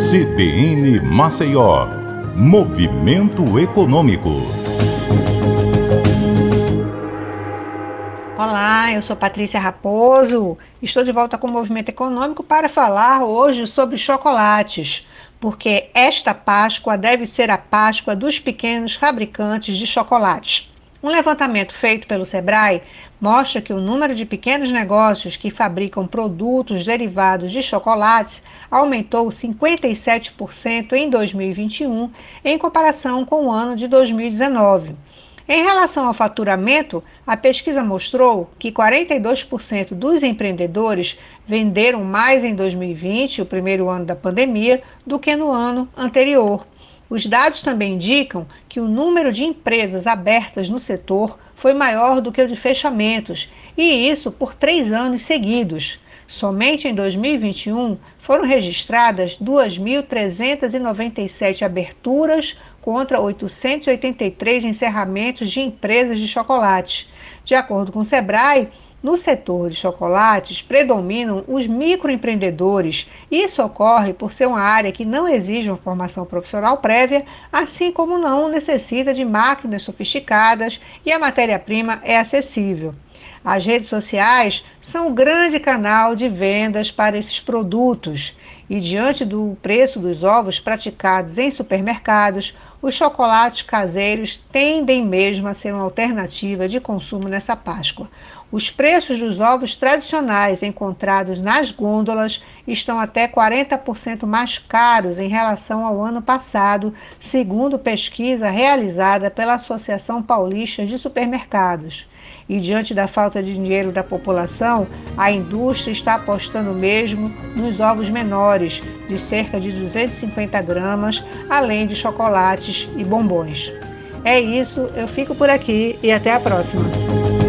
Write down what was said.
CBN Maceió, Movimento Econômico. Olá, eu sou Patrícia Raposo. Estou de volta com o Movimento Econômico para falar hoje sobre chocolates, porque esta Páscoa deve ser a Páscoa dos pequenos fabricantes de chocolates. Um levantamento feito pelo Sebrae mostra que o número de pequenos negócios que fabricam produtos derivados de chocolates aumentou 57% em 2021 em comparação com o ano de 2019. Em relação ao faturamento, a pesquisa mostrou que 42% dos empreendedores venderam mais em 2020, o primeiro ano da pandemia, do que no ano anterior. Os dados também indicam que o número de empresas abertas no setor foi maior do que o de fechamentos, e isso por três anos seguidos. Somente em 2021 foram registradas 2.397 aberturas contra 883 encerramentos de empresas de chocolates. De acordo com o Sebrae, no setor de chocolates predominam os microempreendedores. Isso ocorre por ser uma área que não exige uma formação profissional prévia, assim como não necessita de máquinas sofisticadas e a matéria-prima é acessível. As redes sociais são um grande canal de vendas para esses produtos e, diante do preço dos ovos praticados em supermercados, os chocolates caseiros tendem mesmo a ser uma alternativa de consumo nessa Páscoa. Os preços dos ovos tradicionais encontrados nas gôndolas estão até 40% mais caros em relação ao ano passado, segundo pesquisa realizada pela Associação Paulista de Supermercados. E diante da falta de dinheiro da população, a indústria está apostando mesmo nos ovos menores, de cerca de 250 gramas, além de chocolates e bombons. É isso, eu fico por aqui e até a próxima.